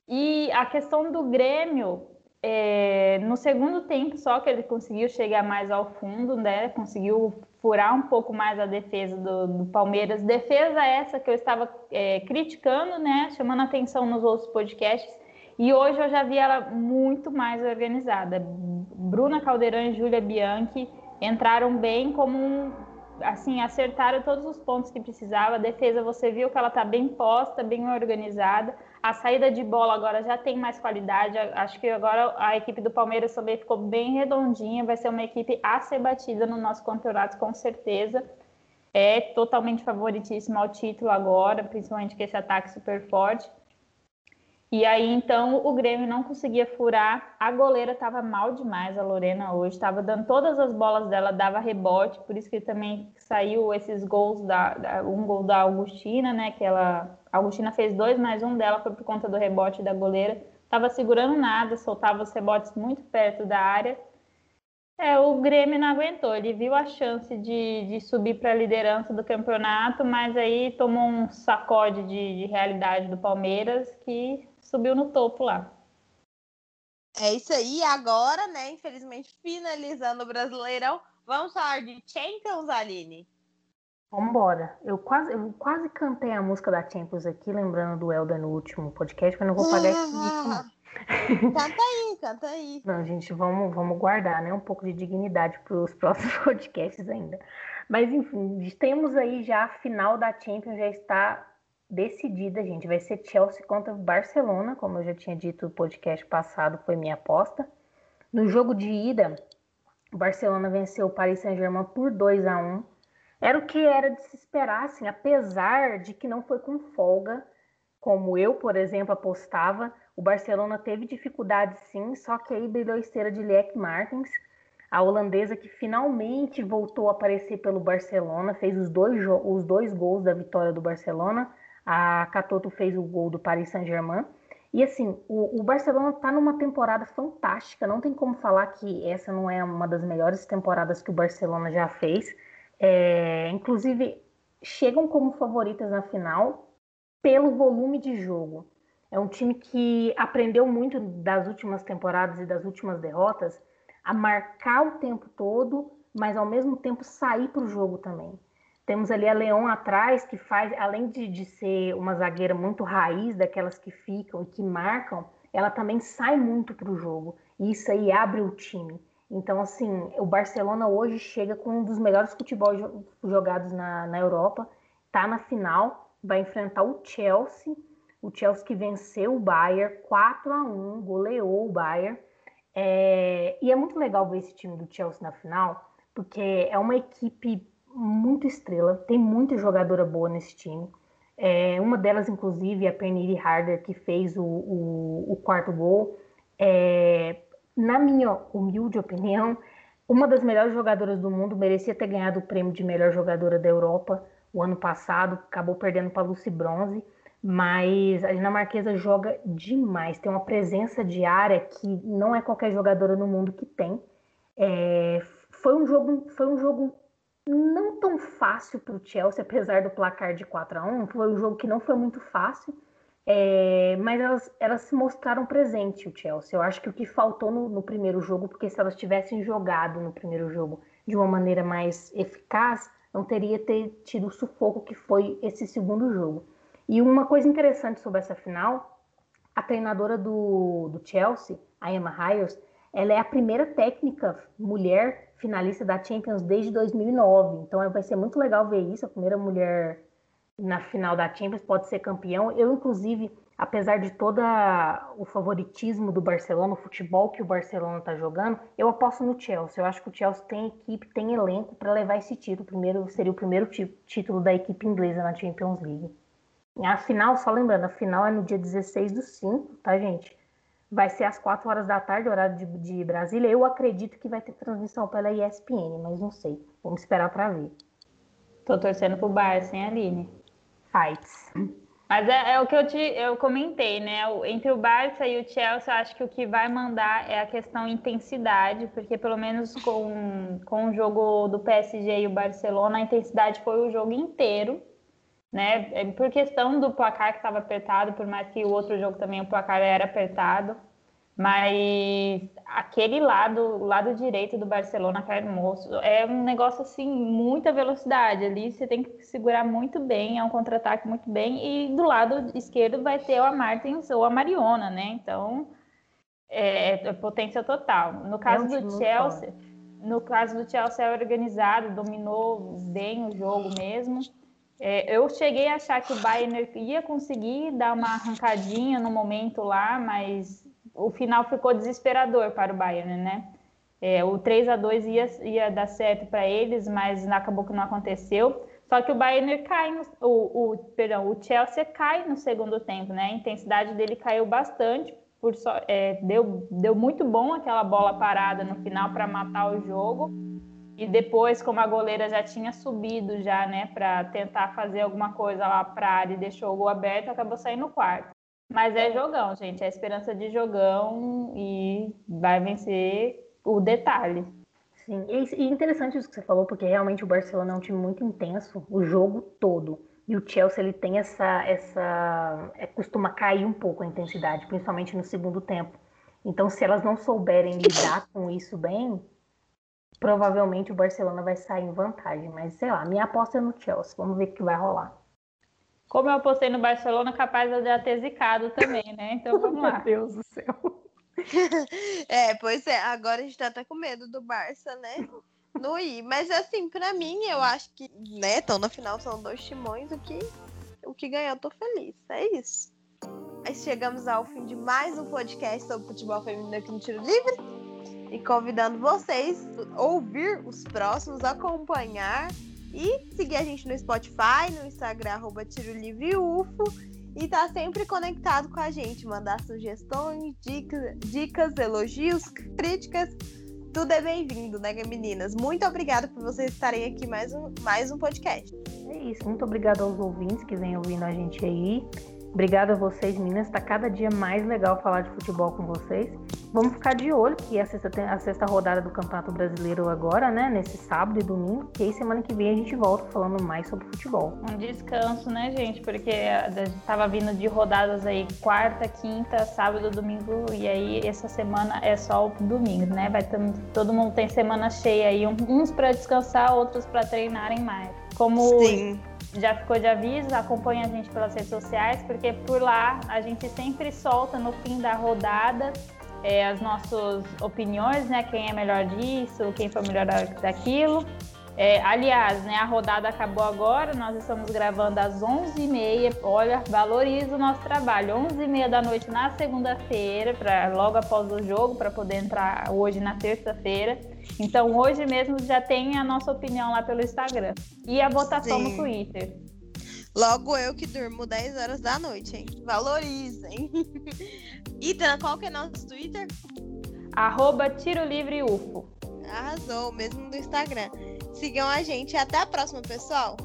E a questão do Grêmio, é, no segundo tempo só que ele conseguiu chegar mais ao fundo, né? Conseguiu furar um pouco mais a defesa do, do Palmeiras. Defesa essa que eu estava é, criticando, né? Chamando atenção nos outros podcasts. E hoje eu já vi ela muito mais organizada. Bruna Caldeirão e Júlia Bianchi entraram bem como um, assim, acertaram todos os pontos que precisava. A defesa, você viu que ela está bem posta, bem organizada. A saída de bola agora já tem mais qualidade. Acho que agora a equipe do Palmeiras também ficou bem redondinha. Vai ser uma equipe a ser batida no nosso campeonato, com certeza. É totalmente favoritíssima ao título agora, principalmente com esse ataque super forte. E aí, então, o Grêmio não conseguia furar. A goleira estava mal demais, a Lorena, hoje. Estava dando todas as bolas dela, dava rebote. Por isso que também saiu esses gols, da, da, um gol da Augustina, né? Que ela, a Augustina fez dois, mas um dela foi por conta do rebote da goleira. Estava segurando nada, soltava os rebotes muito perto da área. É, o Grêmio não aguentou, ele viu a chance de, de subir para a liderança do campeonato, mas aí tomou um sacode de, de realidade do Palmeiras que subiu no topo lá. É isso aí, agora, né? Infelizmente, finalizando o Brasileirão, vamos falar de Champions, Aline? Vambora. Eu quase, eu quase cantei a música da Champions aqui, lembrando do Elder no último podcast, mas não vou pagar esse disco, Canta aí, canta aí. Não, gente, vamos, vamos guardar, né? Um pouco de dignidade para os próximos podcasts ainda. Mas, enfim, temos aí já a final da Champions, já está decidida, gente. Vai ser Chelsea contra Barcelona, como eu já tinha dito no podcast passado, foi minha aposta. No jogo de ida, o Barcelona venceu o Paris Saint-Germain por 2 a 1 Era o que era de se esperar, assim, apesar de que não foi com folga, como eu, por exemplo, apostava. O Barcelona teve dificuldades sim, só que aí brilhou a esteira de Liek Martins, a holandesa que finalmente voltou a aparecer pelo Barcelona, fez os dois, os dois gols da vitória do Barcelona. A Catoto fez o gol do Paris Saint-Germain. E assim, o, o Barcelona está numa temporada fantástica. Não tem como falar que essa não é uma das melhores temporadas que o Barcelona já fez. É, inclusive, chegam como favoritas na final pelo volume de jogo. É um time que aprendeu muito das últimas temporadas e das últimas derrotas a marcar o tempo todo, mas ao mesmo tempo sair para o jogo também. Temos ali a Leão atrás, que faz, além de, de ser uma zagueira muito raiz, daquelas que ficam e que marcam, ela também sai muito para o jogo. E isso aí abre o time. Então, assim, o Barcelona hoje chega com um dos melhores futebol jogados na, na Europa, está na final, vai enfrentar o Chelsea o Chelsea que venceu o Bayern 4 a 1 goleou o Bayern. É, e é muito legal ver esse time do Chelsea na final, porque é uma equipe muito estrela, tem muita jogadora boa nesse time. É, uma delas, inclusive, é a Pernille Harder, que fez o, o, o quarto gol. É, na minha humilde opinião, uma das melhores jogadoras do mundo, merecia ter ganhado o prêmio de melhor jogadora da Europa o ano passado, acabou perdendo para Lucy Bronze mas a dinamarquesa joga demais, tem uma presença de área que não é qualquer jogadora no mundo que tem. É, foi um jogo, foi um jogo não tão fácil para o Chelsea, apesar do placar de 4 a 1 foi um jogo que não foi muito fácil, é, mas elas, elas se mostraram presente o Chelsea. Eu acho que o que faltou no, no primeiro jogo, porque se elas tivessem jogado no primeiro jogo de uma maneira mais eficaz, não teria ter tido o sufoco que foi esse segundo jogo. E uma coisa interessante sobre essa final, a treinadora do, do Chelsea, a Emma Hyers, ela é a primeira técnica mulher finalista da Champions desde 2009. Então vai ser muito legal ver isso, a primeira mulher na final da Champions pode ser campeão. Eu, inclusive, apesar de todo o favoritismo do Barcelona, o futebol que o Barcelona está jogando, eu aposto no Chelsea. Eu acho que o Chelsea tem equipe, tem elenco para levar esse título. Primeiro seria o primeiro título da equipe inglesa na Champions League. A final, só lembrando, a final é no dia 16 do 5, tá, gente? Vai ser às 4 horas da tarde, horário de, de Brasília. Eu acredito que vai ter transmissão pela ESPN, mas não sei. Vamos esperar para ver. Tô torcendo pro Barça, hein, Aline? Fights. Mas é, é, o que eu, te, eu comentei, né? Entre o Barça e o Chelsea, eu acho que o que vai mandar é a questão intensidade, porque pelo menos com, com o jogo do PSG e o Barcelona, a intensidade foi o jogo inteiro né? É, por questão do placar que estava apertado, por mais que o outro jogo também o placar era apertado, mas aquele lado, o lado direito do Barcelona, que é é um negócio assim, muita velocidade ali, você tem que segurar muito bem, é um contra-ataque muito bem, e do lado esquerdo vai ter a Martins ou a Mariona, né? Então, é, é potência total. No caso é do Chelsea, no caso do Chelsea é organizado, dominou bem o jogo mesmo. É, eu cheguei a achar que o Bayern ia conseguir dar uma arrancadinha no momento lá, mas o final ficou desesperador para o Bayern, né? É, o 3 a 2 ia, ia dar certo para eles, mas acabou que não aconteceu. Só que o Bayern cai, no, o, o, perdão, o Chelsea cai no segundo tempo, né? A intensidade dele caiu bastante, por só, é, deu, deu muito bom aquela bola parada no final para matar o jogo. E depois, como a goleira já tinha subido já, né, para tentar fazer alguma coisa lá para a área e deixou o gol aberto, acabou saindo no quarto. Mas é jogão, gente, é esperança de jogão e vai vencer o detalhe. Sim, e interessante isso que você falou, porque realmente o Barcelona é um time muito intenso o jogo todo. E o Chelsea ele tem essa essa é, costuma cair um pouco a intensidade, principalmente no segundo tempo. Então, se elas não souberem lidar com isso bem, provavelmente o Barcelona vai sair em vantagem. Mas sei lá, minha aposta é no Chelsea. Vamos ver o que vai rolar. Como eu apostei no Barcelona, capaz de eu ter zicado também, né? Então vamos lá. Meu Deus do céu. é, pois é, agora a gente tá até com medo do Barça, né? no ir. Mas assim, para mim, eu acho que, né, então na final são dois timões, o que o que ganhou, eu tô feliz. É isso. Aí chegamos ao fim de mais um podcast sobre futebol feminino aqui no Tiro Livre. E convidando vocês a ouvir os próximos, acompanhar e seguir a gente no Spotify, no Instagram, arroba Tiro Livre UFO. E tá sempre conectado com a gente, mandar sugestões, dicas, dicas elogios, críticas tudo é bem-vindo, né, meninas? Muito obrigada por vocês estarem aqui mais um, mais um podcast. É isso, muito obrigada aos ouvintes que vêm ouvindo a gente aí. Obrigada a vocês, meninas. Está cada dia mais legal falar de futebol com vocês. Vamos ficar de olho, que a sexta, a sexta rodada do Campeonato Brasileiro agora, né? Nesse sábado e domingo. Que aí semana que vem a gente volta falando mais sobre futebol. Um descanso, né, gente? Porque a gente tava vindo de rodadas aí quarta, quinta, sábado, domingo. E aí essa semana é só o domingo, né? Vai ter, todo mundo tem semana cheia aí. Uns para descansar, outros para treinarem mais. Como Sim já ficou de aviso, acompanha a gente pelas redes sociais, porque por lá a gente sempre solta no fim da rodada é, as nossas opiniões, né? Quem é melhor disso, quem foi melhor daquilo. É, aliás, né, a rodada acabou agora, nós estamos gravando às 11h30. Olha, valoriza o nosso trabalho. 11h30 da noite na segunda-feira, logo após o jogo, para poder entrar hoje na terça-feira. Então, hoje mesmo já tem a nossa opinião lá pelo Instagram. E a votação Sim. no Twitter. Logo eu que durmo 10 horas da noite, hein? Valorizem. Itana, qual que é nosso Twitter? Arroba Tiro Livre UFO. Arrasou, mesmo do Instagram. Sigam a gente. e Até a próxima, pessoal.